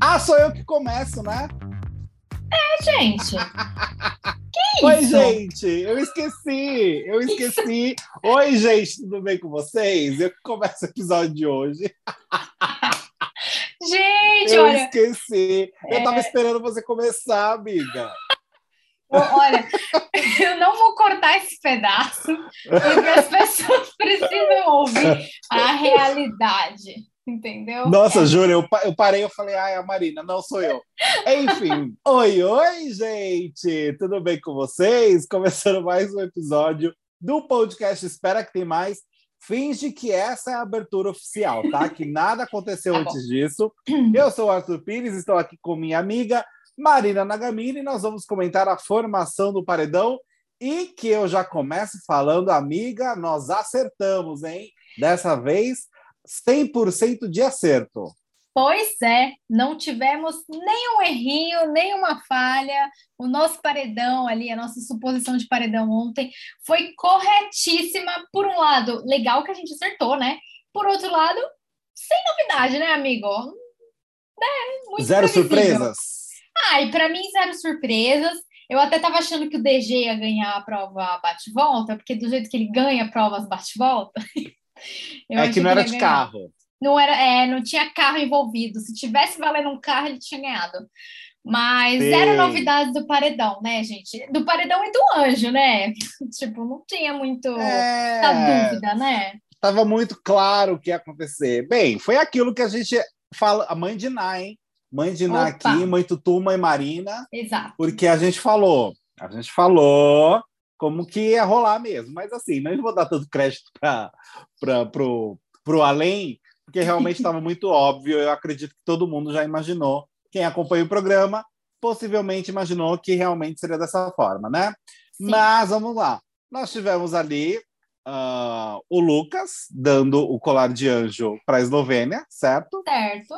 Ah, sou eu que começo, né? É, gente. Que Oi, isso? gente, eu esqueci, eu esqueci. Oi, gente, tudo bem com vocês? Eu que começo o episódio de hoje. Gente, eu olha, esqueci. Eu é- tava esperando você começar, amiga. Olha, eu não vou cortar esse pedaço, porque as pessoas precisam ouvir a realidade, entendeu? Nossa, juro, eu, pa- eu parei, eu falei, ai, a Marina, não sou eu. Enfim, oi, oi, gente, tudo bem com vocês? Começando mais um episódio do podcast Espera que tem mais. Finge que essa é a abertura oficial, tá? Que nada aconteceu Tá antes disso. Eu sou o Arthur Pires, estou aqui com minha amiga Marina Nagamini nós vamos comentar a formação do paredão. E que eu já começo falando, amiga, nós acertamos, hein? Dessa vez, 100% de acerto. Pois é, não tivemos nenhum errinho, nenhuma falha. O nosso paredão ali, a nossa suposição de paredão ontem foi corretíssima. Por um lado, legal que a gente acertou, né? Por outro lado, sem novidade, né, amigo? Muito Zero previsível. surpresas? Ah, e para mim, zero surpresas. Eu até estava achando que o DG ia ganhar a prova bate-volta, porque do jeito que ele ganha provas bate-volta. é que não era ele de ganhar. carro. Não era, é, não tinha carro envolvido. Se tivesse valendo um carro, ele tinha ganhado. Mas Sim. zero novidades do paredão, né, gente? Do paredão e do anjo, né? tipo, não tinha muito É, dúvida, né? Tava muito claro o que ia acontecer. Bem, foi aquilo que a gente fala, a mãe de Ná, hein? Mãe de Opa. mãe Tutu, mãe Marina, Exato. porque a gente falou, a gente falou como que ia rolar mesmo, mas assim, não vou dar tanto crédito para pro, pro além, porque realmente estava muito óbvio, eu acredito que todo mundo já imaginou, quem acompanha o programa, possivelmente imaginou que realmente seria dessa forma, né? Sim. Mas vamos lá. Nós tivemos ali ah, o Lucas dando o colar de anjo para a Eslovênia, certo? Certo.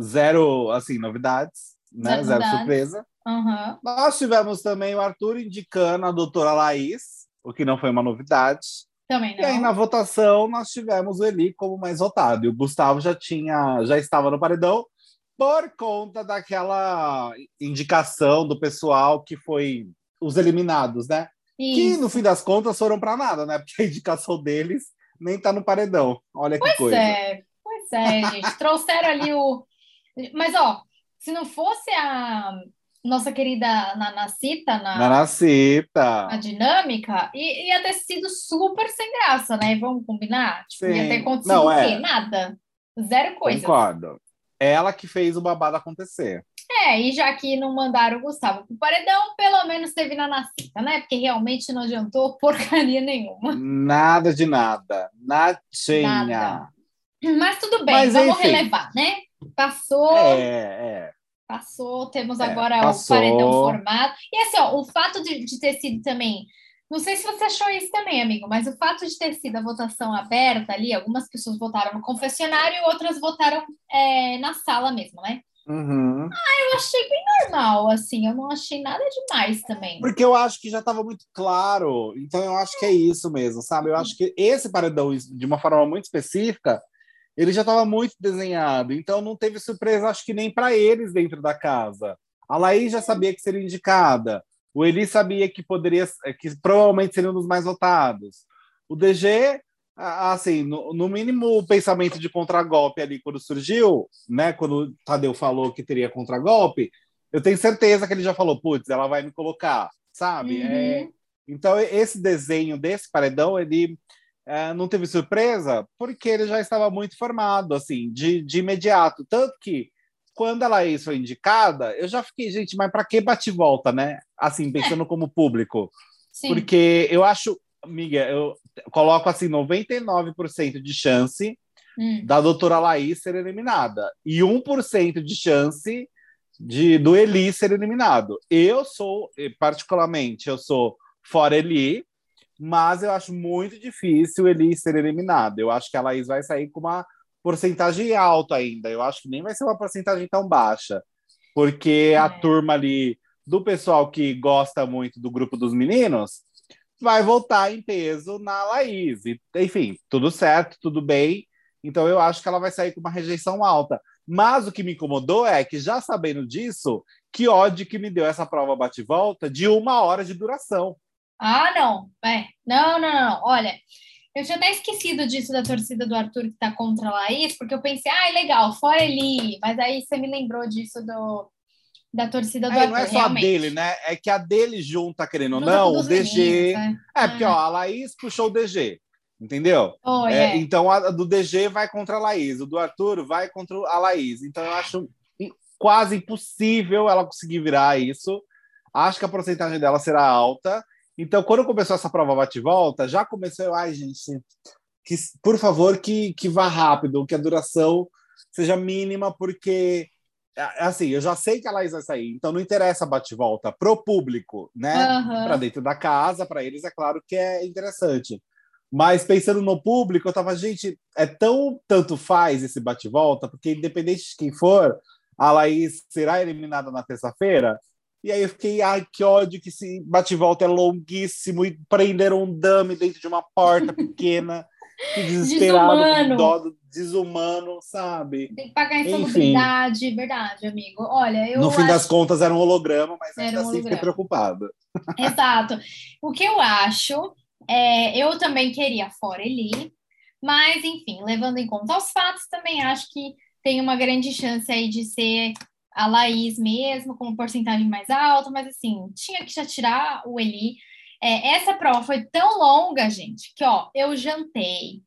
Zero, assim, novidades, né? Zero Zero novidades. surpresa. Aham. Nós tivemos também o Arthur indicando a doutora Laís, o que não foi uma novidade. Também E aí, não. na votação, nós tivemos o Eli como mais votado. E o Gustavo já tinha, já estava no paredão por conta daquela indicação do pessoal que foi os eliminados, né? Que Isso. no fim das contas foram para nada, né? Porque a indicação deles nem tá no paredão. Olha que Pois coisa. é, pois é, gente. Trouxeram ali o. Mas, ó, se não fosse a nossa querida Nanacita na, Nanacita. na dinâmica, i- ia ter sido super sem graça, né? Vamos combinar? Tipo, ia ter acontecido Não, o é. quê? Nada. Zero coisa. Concordo. Ela que fez o babado acontecer. É, e já que não mandaram o Gustavo pro paredão, pelo menos teve Nanacita, né? Porque realmente não adiantou porcaria nenhuma. Nada de nada. Nadinha. Nada. Mas tudo bem, Mas, vamos enfim. relevar, né? Passou. É, é. Passou, temos É, agora passou. o paredão formado. E assim, ó, o fato de, de ter sido também. Não sei se você achou isso também, amigo, mas o fato de ter sido a votação aberta ali, algumas pessoas votaram no confessionário e outras votaram é, na sala mesmo, né? Uhum. Eu achei bem normal, assim, eu não achei nada demais também. Porque eu acho que já estava muito claro. Então eu acho que é isso mesmo, sabe? Eu acho que esse paredão, de uma forma muito específica, ele já estava muito desenhado. Então não teve surpresa, acho que nem para eles dentro da casa. A Laís já sabia que seria indicada. O Eli sabia que poderia, que provavelmente seria um dos mais votados. O DG, assim, no, no mínimo o pensamento de contragolpe ali quando surgiu, né? Quando o Tadeu falou que teria contragolpe, eu tenho certeza que ele já falou, putz, ela vai me colocar, sabe? Uhum. É, então, esse desenho desse paredão, ele é, não teve surpresa, porque ele já estava muito formado, assim, de, de imediato. Tanto que, quando a Laís foi indicada, eu já fiquei, gente, mas para que bate volta, né? Assim, pensando como público. Sim. Porque eu acho, amiga, eu coloco assim, 99% de chance Hum. da doutora Laís ser eliminada e 1% de chance de do Eli ser eliminado. Eu sou, particularmente, eu sou fora Eli, mas eu acho muito difícil o Eli ser eliminado. Eu acho que a Laís vai sair com uma porcentagem alta ainda. Eu acho que nem vai ser uma porcentagem tão baixa, porque a É. turma ali do pessoal que gosta muito do grupo dos meninos vai voltar em peso na Laís. E, enfim, tudo certo, tudo bem. Então eu acho que ela vai sair com uma rejeição alta. Mas o que me incomodou é que, já sabendo disso, que ódio que me deu essa prova bate-volta de uma hora de duração. Ah, não. É. Não, não, não. Olha, eu tinha até esquecido disso da torcida do Arthur que tá contra a Laís, porque eu pensei, ah, legal, fora ele. Mas aí você me lembrou disso do, da torcida do é, Arthur. Não é só realmente. a dele, né? É que a dele junta, querendo ou não, o DG. Meninos, né? É, porque ó, a Laís puxou o DG. Entendeu? Oh, é. Então a do DG vai contra a Laís, o do Arthur vai contra a Laís. Então eu acho quase impossível ela conseguir virar isso. Acho que a porcentagem dela será alta. Então, quando começou essa prova bate-volta, já começou, ai, gente, que, por favor, que, que vá rápido, que a duração seja mínima, porque assim, eu já sei que a Laís vai sair, então não interessa bate-volta pro público, né? Uhum. Para dentro da casa, para eles é claro que é interessante. Mas pensando no público, eu tava, gente, é tão tanto faz esse bate-volta, porque independente de quem for, a Laís será eliminada na terça-feira. E aí eu fiquei, ai, que ódio que esse bate-volta é longuíssimo e prenderam um dame dentro de uma porta pequena. que desesperado, Desumano. dó, desumano, sabe? Tem que pagar insalubridade, verdade, amigo. Olha, eu No fim acho... das contas era um holograma, mas Era ainda um assim fiquei holograma. preocupada. Exato. O que eu acho, é, eu também queria fora Eli, mas enfim, levando em conta os fatos, também acho que tem uma grande chance aí de ser a Laís mesmo, com porcentagem mais alta, mas assim, tinha que já tirar o Eli. É, essa prova foi tão longa, gente, que ó, eu jantei,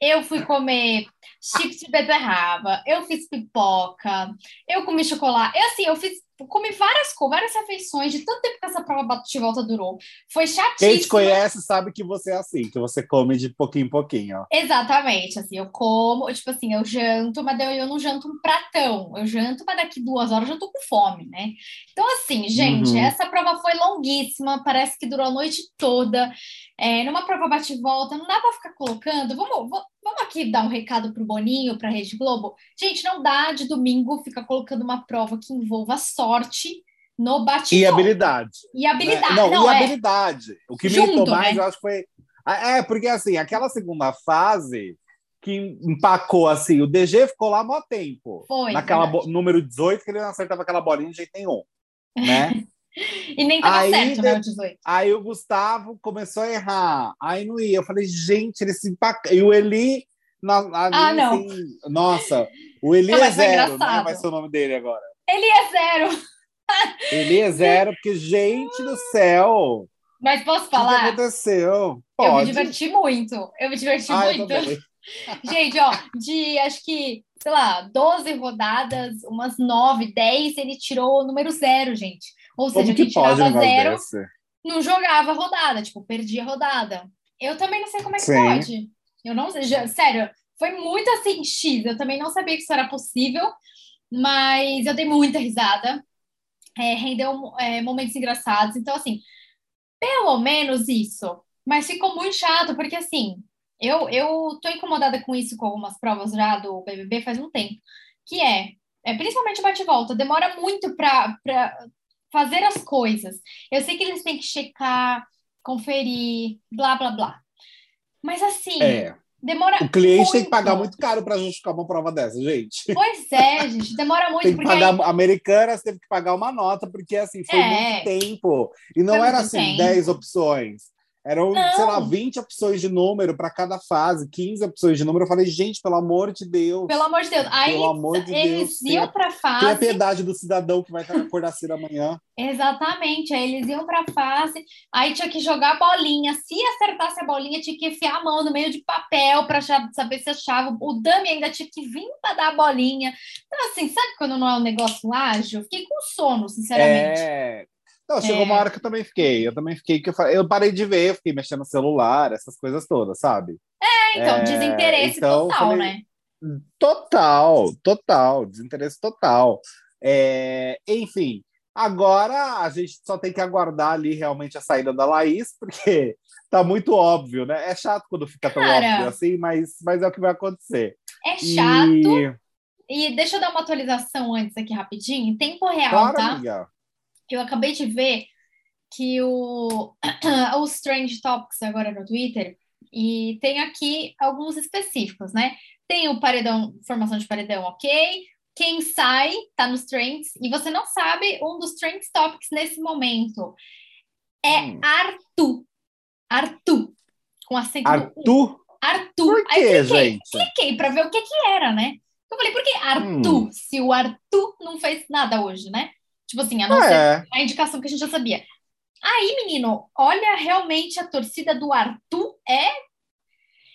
eu fui comer chips de beterraba, eu fiz pipoca, eu comi chocolate, eu, assim, eu fiz, comi várias várias refeições, de tanto tempo que essa prova bate-volta durou. Foi chatíssimo. Quem te conhece sabe que você é assim, que você come de pouquinho em pouquinho. Ó. Exatamente, assim, eu como, tipo assim, eu janto, mas eu não janto um pratão, eu janto, mas daqui duas horas eu já tô com fome, né? Então, assim, gente, Uhum. essa prova foi longuíssima, parece que durou a noite toda, é, numa prova bate-volta, não dá pra ficar colocando, vamos, va- vamos aqui dar um recado pro Boninho, pra Rede Globo, gente, não dá de domingo ficar colocando uma prova que envolva sorte no bate-volta. E habilidade. E habilidade, né? Não, não, e é, habilidade. O que me irritou mais, né? eu acho que foi. É, porque assim, aquela segunda fase que empacou assim, o DG ficou lá mó tempo. Foi, Naquela bo- número 18, que ele não acertava aquela bolinha de jeito nenhum. Né? e nem tava Aí, certo, né, de- o 18. Aí o Gustavo começou a errar. Aí não ia. Eu falei, gente, ele se empaca. E o Eli. Na, ali, Ah, não. assim, nossa, o Eli Não, é zero, né? engraçado. Vai ser o nome dele agora. Ele é zero. Ele é zero, porque, gente do céu, Mas posso o que, falar? aconteceu? Eu me Pode. diverti muito. Eu me diverti Ah, muito. Gente, ó, de acho que, sei lá, 12 rodadas, umas 9, 10, ele tirou o número zero, gente. Ou seja, Como que quem tirava zero não jogava rodada, tipo, perdia rodada. Eu também não sei como é que Sim. pode. Eu não sei, sério, foi muito assim, X. Eu também não sabia que isso era possível, mas eu dei muita risada. É, rendeu é, momentos engraçados. Então, assim, pelo menos isso. Mas ficou muito chato, porque assim, eu, eu tô incomodada com isso com algumas provas já do BBB faz um tempo, que é, é principalmente bate-volta, demora muito para fazer as coisas. Eu sei que eles têm que checar, conferir, blá, blá, blá. Mas assim, É. demora O cliente muito. tem que pagar muito caro para justificar uma prova dessa, gente. Pois é, gente, demora muito, Tem que pagar. aí- Americanas teve que pagar uma nota, porque assim, foi É. muito tempo. E não Foi era assim, tempo. 10 opções. Eram, Não. sei lá, 20 opções de número para cada fase, 15 opções de número. Eu falei, gente, pelo amor de Deus. pelo amor de Deus, aí Pelo amor de eles Deus, iam para fase piedade do cidadão que vai acordar cedo amanhã. Exatamente, aí eles iam para fase, aí tinha que jogar a bolinha. Se acertasse a bolinha, tinha que enfiar a mão no meio de papel para saber se achava. O dummy ainda tinha que vir para dar a bolinha. Então, assim, sabe quando não é um negócio ágil? Fiquei com sono, sinceramente. É. Não, chegou É. uma hora que eu também fiquei. Eu também fiquei que eu, eu parei de ver, eu fiquei mexendo no celular, essas coisas todas, sabe? então, É, desinteresse então, total, falei- né? Total, total, desinteresse total. É, enfim, agora a gente só tem que aguardar ali realmente a saída da Laís, porque tá muito óbvio, né? É chato quando fica tão Cara. óbvio assim, mas, mas é o que vai acontecer. É chato. E... E deixa eu dar uma atualização antes aqui rapidinho. Em tempo real, Claro, tá? amiga. Que eu acabei de ver que o, os Trend Topics agora no Twitter, e tem aqui alguns específicos, né? Tem o paredão, formação de paredão, ok. Quem sai tá nos trends, e você não sabe um dos Trend Topics nesse momento. É hum. Arthur. Arthur. Com acento Arthur? Arthur. Por quê, Aí cliquei, gente? cliquei para ver o que que era, né? Eu falei, por que Arthur? Hum. Se o Arthur não fez nada hoje, né? Tipo assim, a não é. ser a indicação que a gente já sabia. Aí, menino, olha, realmente a torcida do Arthur é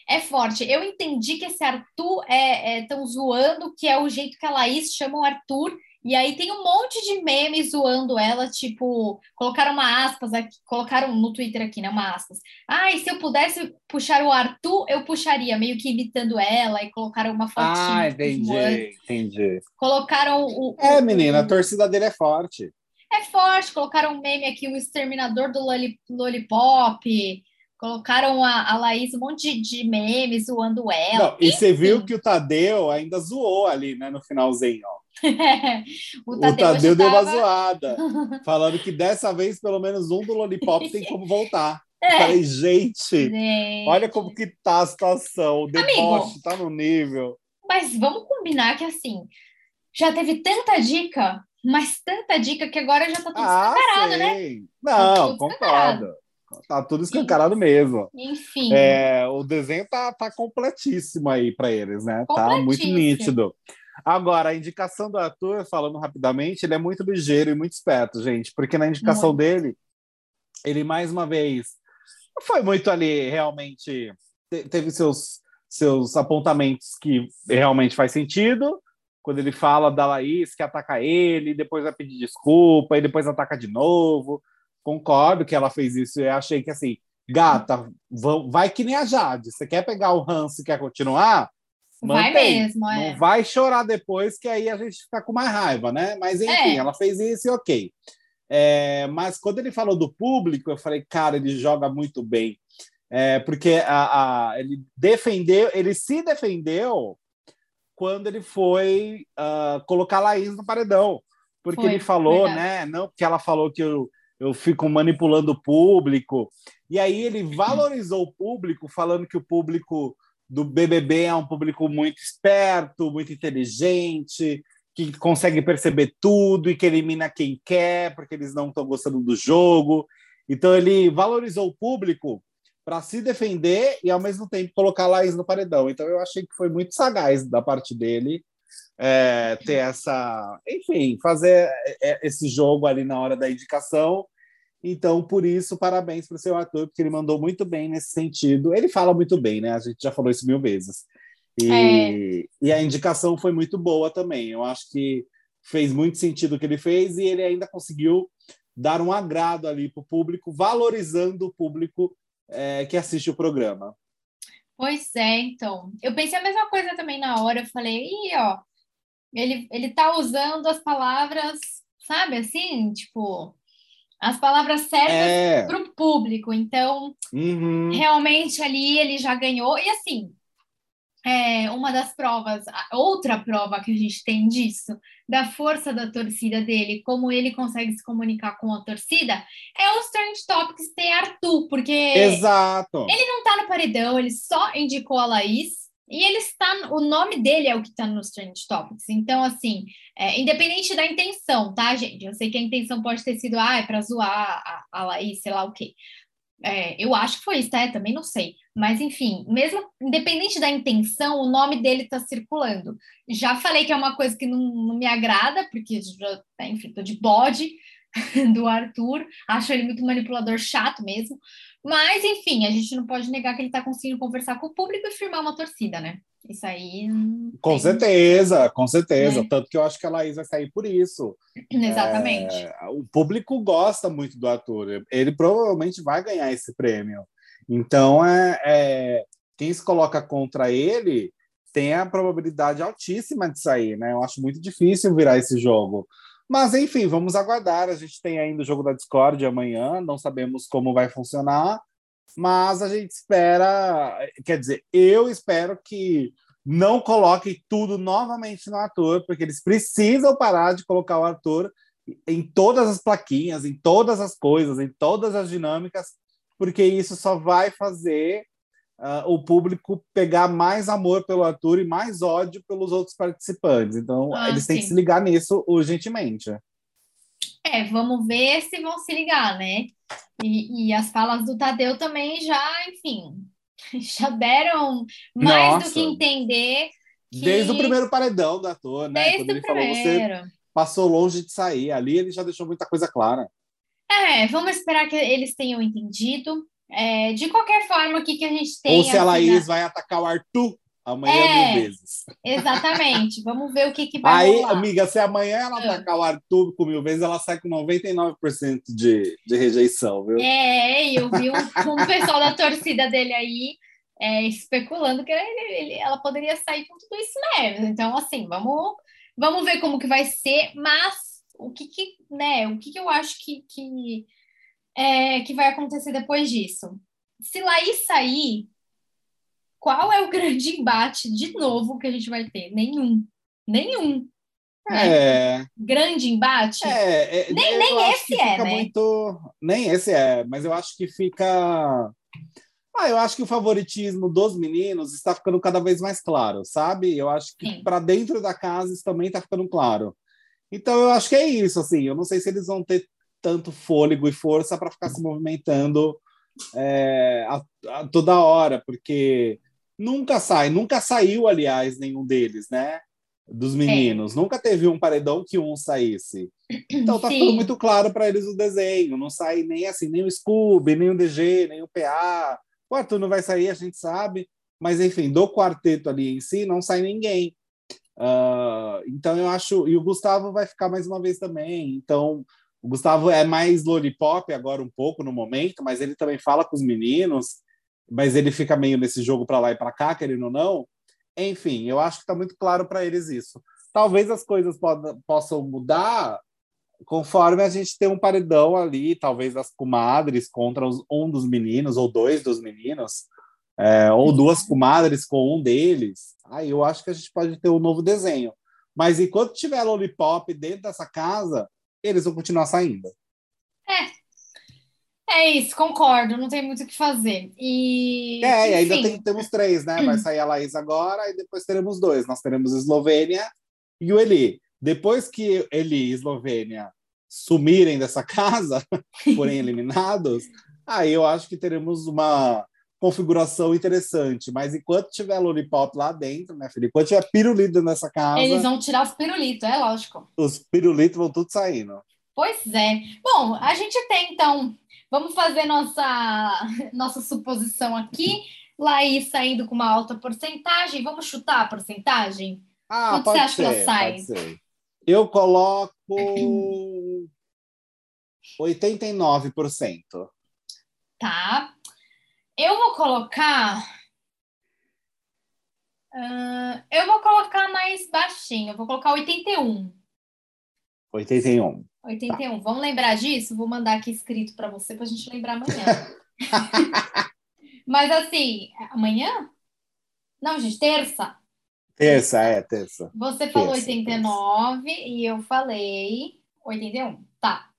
é forte. Eu entendi que esse Arthur é, é tão zoando que é o jeito que a Laís chama o Arthur e aí tem um monte de memes zoando ela, tipo, colocaram uma aspas aqui, colocaram no Twitter aqui, né, uma aspas. Ah, e se eu pudesse puxar o Arthur, eu puxaria, meio que imitando ela, e colocaram uma fotinha. Ah, entendi, entendi. Colocaram o, É, menina, o, a torcida dele é forte. É forte, colocaram um meme aqui, o exterminador do Lollipop, Colocaram a, a Laís um monte de, de memes zoando ela. Não, e você viu que o Tadeu ainda zoou ali, né, no finalzinho, ó. o Tadeu, o Tadeu deu uma zoada, falando que dessa vez pelo menos um do Lollipop tem como voltar. É. Falei, gente, gente, olha como que tá a situação, o deboche tá no nível. Mas vamos combinar que assim, já teve tanta dica, mas tanta dica que agora já tá tudo ah, escancarado, né? Não, tá concordo. Tá tudo escancarado mesmo. Enfim. É, o desenho tá, tá completíssimo aí para eles, né? Tá muito nítido. Agora, a indicação do ator, falando rapidamente, ele é muito ligeiro e muito esperto, gente, porque na indicação muito. dele, ele mais uma vez foi muito ali, realmente teve seus, seus apontamentos que realmente faz sentido. Quando ele fala da Laís que ataca ele, depois vai pedir desculpa, e depois ataca de novo. Concordo que ela fez isso. Eu achei que assim, gata, vai que nem a Jade. Você quer pegar o ranço e quer continuar? Mantém. Vai mesmo, é. Não vai chorar depois, que aí a gente fica com mais raiva, né? Mas enfim, é. ela fez isso e ok. É, mas quando ele falou do público, eu falei, cara, ele joga muito bem. É, porque a, a, ele defendeu, ele se defendeu quando ele foi uh, colocar a Laís no paredão. Porque foi, ele falou, verdade. né? Não, que ela falou que eu, eu fico manipulando o público. E aí ele valorizou o público, falando que o público do BBB é um público muito esperto, muito inteligente, que consegue perceber tudo e que elimina quem quer, porque eles não estão gostando do jogo. Então ele valorizou o público para se defender e ao mesmo tempo colocar a Laís no paredão. Então eu achei que foi muito sagaz da parte dele é, ter essa, enfim, fazer é, esse jogo ali na hora da indicação então, por isso, parabéns para o seu ator, porque ele mandou muito bem nesse sentido. Ele fala muito bem, né? A gente já falou isso mil vezes. E, é. e a indicação foi muito boa também. Eu acho que fez muito sentido o que ele fez e ele ainda conseguiu dar um agrado ali para o público, valorizando o público é, que assiste o programa. Pois é, então. Eu pensei a mesma coisa também na hora. Eu falei, Ih, ó, ele, ele tá usando as palavras, sabe, assim, tipo, as palavras certas é. para o público. Então, uhum. realmente ali ele já ganhou. E assim, é uma das provas, outra prova que a gente tem disso, da força da torcida dele, como ele consegue se comunicar com a torcida, é os Trend Topics ter Arthur, porque Exato. ele não tá no paredão, ele só indicou a Laís. E ele está, o nome dele é o que está nos Trend Topics. Então, assim, é, independente da intenção, tá, gente? Eu sei que a intenção pode ter sido, ah, é para zoar a, a Laís, sei lá o quê. É, eu acho que foi isso, tá? também não sei. Mas, enfim, mesmo independente da intenção, o nome dele está circulando. Já falei que é uma coisa que não, não me agrada, porque, já, enfim, tô de bode do Arthur. Acho ele muito manipulador chato mesmo. Mas, enfim, a gente não pode negar que ele está conseguindo conversar com o público e firmar uma torcida, né? Isso aí. Com certeza, com certeza. É. Tanto que eu acho que a Laís vai sair por isso. Exatamente. É, o público gosta muito do ator. Ele provavelmente vai ganhar esse prêmio. Então, é, é, quem se coloca contra ele tem a probabilidade altíssima de sair, né? Eu acho muito difícil virar esse jogo. Mas, enfim, vamos aguardar. A gente tem ainda o jogo da Discord amanhã, não sabemos como vai funcionar, mas a gente espera. Quer dizer, eu espero que não coloque tudo novamente no ator, porque eles precisam parar de colocar o ator em todas as plaquinhas, em todas as coisas, em todas as dinâmicas, porque isso só vai fazer uh, o público pegar mais amor pelo Arthur e mais ódio pelos outros participantes. Então, ah, eles têm sim. que se ligar nisso urgentemente. É, vamos ver se vão se ligar, né? E, e as falas do Tadeu também já, enfim, já deram mais Nossa. do que entender. Que... Desde o primeiro paredão do ator, né? Desde Quando ele falou, você passou longe de sair. Ali ele já deixou muita coisa clara. É, vamos esperar que eles tenham entendido. É, de qualquer forma, o que, que a gente tem. Ou se a Laís vai atacar o Arthur amanhã é, mil vezes. Exatamente. Vamos ver o que, que vai Aí, rolar. amiga, se amanhã ela ah. atacar o Arthur com mil vezes, ela sai com 99% de, de rejeição, viu? É, eu vi um, um pessoal da torcida dele aí é, especulando que ele, ele, ela poderia sair com tudo isso mesmo. Então, assim, vamos, vamos ver como que vai ser, mas o que, que né, o que, que eu acho que, que é, que vai acontecer depois disso. Se Laís sair, qual é o grande embate de novo que a gente vai ter? Nenhum. Nenhum. Né? É. Grande embate? É, é nem nem esse é, né? Muito... Nem esse é, mas eu acho que fica. Ah, eu acho que o favoritismo dos meninos está ficando cada vez mais claro, sabe? Eu acho que para dentro da casa isso também está ficando claro. Então eu acho que é isso, assim. Eu não sei se eles vão ter tanto fôlego e força para ficar se movimentando é, a, a, toda hora, porque nunca sai, nunca saiu, aliás, nenhum deles, né? Dos meninos. É. Nunca teve um paredão que um saísse. Então tá Sim. ficando muito claro para eles o desenho. Não sai nem assim, nem o Scooby, nem o DG, nem o PA. O Arthur não vai sair, a gente sabe. Mas, enfim, do quarteto ali em si, não sai ninguém. Uh, então eu acho. E o Gustavo vai ficar mais uma vez também. Então o Gustavo é mais lollipop agora um pouco no momento, mas ele também fala com os meninos, mas ele fica meio nesse jogo para lá e para cá, querendo ou não. Enfim, eu acho que está muito claro para eles isso. Talvez as coisas possam mudar conforme a gente tem um paredão ali, talvez as comadres contra os, um dos meninos, ou dois dos meninos, é, ou duas comadres com um deles. Aí eu acho que a gente pode ter um novo desenho. Mas enquanto tiver lollipop dentro dessa casa, eles vão continuar saindo. É. É isso, concordo, não tem muito o que fazer. E, é, e ainda tem, temos três, né? Vai sair a Laís agora e depois teremos dois. Nós teremos Eslovênia e o Eli. Depois que Eli e Eslovênia sumirem dessa casa, forem eliminados, aí eu acho que teremos uma configuração interessante. Mas enquanto tiver Lollipop lá dentro, né, Felipe? Enquanto tiver pirulito nessa casa. Eles vão tirar os pirulitos, é lógico. Os pirulitos vão tudo saindo. Pois é. Bom, a gente tem então. Vamos fazer nossa, nossa suposição aqui. Laís saindo com uma alta porcentagem. Vamos chutar a porcentagem? Ah, Quanto pode você acha ser, que ela sai? Eu coloco 89%. Tá. Eu vou colocar. Uh, eu vou colocar mais baixinho, eu vou colocar 81. 81. 81. Tá. Vamos lembrar disso? Vou mandar aqui escrito para você para a gente lembrar amanhã. Mas assim, amanhã? Não, gente, terça. Terça, é, terça. Você falou terça, 89 terça. e eu falei 81. Tá.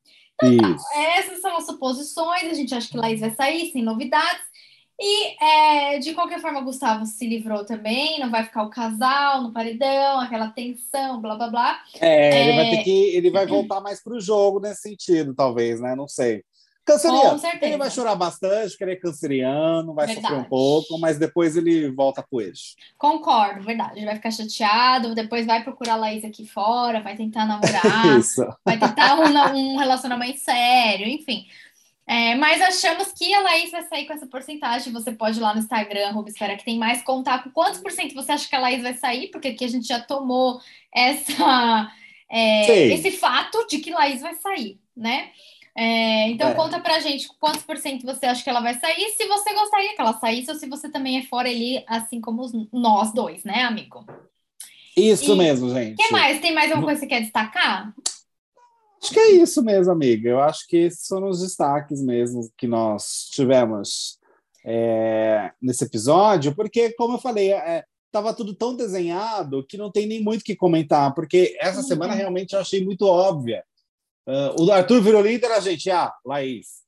Então tá. Essas são as suposições. A gente acha que Laís vai sair sem novidades. E, é, de qualquer forma, o Gustavo se livrou também, não vai ficar o casal no paredão, aquela tensão, blá blá blá. É, é... ele vai ter que. Ele vai voltar mais para o jogo nesse sentido, talvez, né? Não sei. Canceriano. Ele vai chorar bastante, porque ele é canceriano, vai verdade. sofrer um pouco, mas depois ele volta pro eixo. Concordo, verdade. Ele vai ficar chateado, depois vai procurar a Laís aqui fora, vai tentar namorar, vai tentar um, um relacionamento sério, enfim. É, mas achamos que a Laís vai sair com essa porcentagem. Você pode ir lá no Instagram, Rubi Espera que tem mais, contar com quantos por cento você acha que a Laís vai sair, porque aqui a gente já tomou essa, é, esse fato de que Laís vai sair, né? É, então é. conta pra gente quantos por cento você acha que ela vai sair, se você gostaria que ela saísse, ou se você também é fora ali, assim como nós dois, né, amigo? Isso e, mesmo, gente. O que mais? Tem mais alguma coisa que você quer destacar? Acho que é isso mesmo, amiga. Eu acho que esses foram os destaques mesmo que nós tivemos é, nesse episódio, porque, como eu falei, estava é, tudo tão desenhado que não tem nem muito o que comentar, porque essa uhum. semana realmente eu achei muito óbvia. Uh, o Arthur virou líder, a gente, ah, Laís.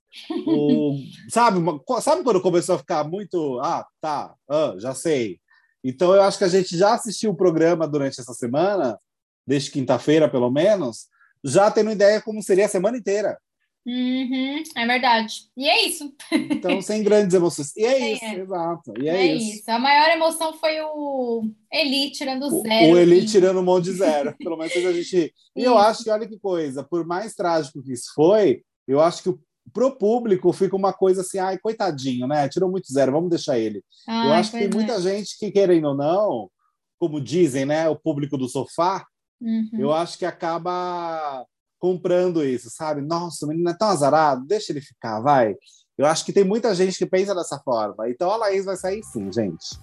O, sabe, sabe quando começou a ficar muito, ah, tá, ah, já sei. Então eu acho que a gente já assistiu o programa durante essa semana, desde quinta-feira pelo menos, já tendo ideia como seria a semana inteira. Uhum, é verdade. E é isso. Então, sem grandes emoções. E é, é isso, é. exato. E é, é isso. isso. A maior emoção foi o Eli tirando zero. O, o Eli tirando um monte de zero. Pelo menos a gente. E eu acho que, olha que coisa, por mais trágico que isso foi, eu acho que pro público fica uma coisa assim, ai, coitadinho, né? Tirou muito zero, vamos deixar ele. Ai, eu acho que tem muita é. gente que, querendo ou não, como dizem, né? O público do sofá, uhum. eu acho que acaba comprando isso, sabe? Nossa, o menino é tão azarado, deixa ele ficar, vai. Eu acho que tem muita gente que pensa dessa forma. Então a Laís vai sair sim, gente.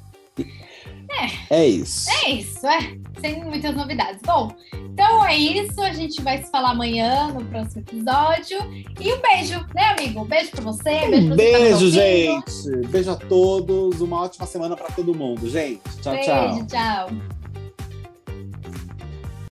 É. É isso. É isso, é. Sem muitas novidades. Bom, então é isso. A gente vai se falar amanhã no próximo episódio. E um beijo, né, amigo? Um beijo pra você. Beijo, pra beijo você gente. Beijo a todos. Uma ótima semana para todo mundo, gente. Tchau, beijo, tchau. Tchau.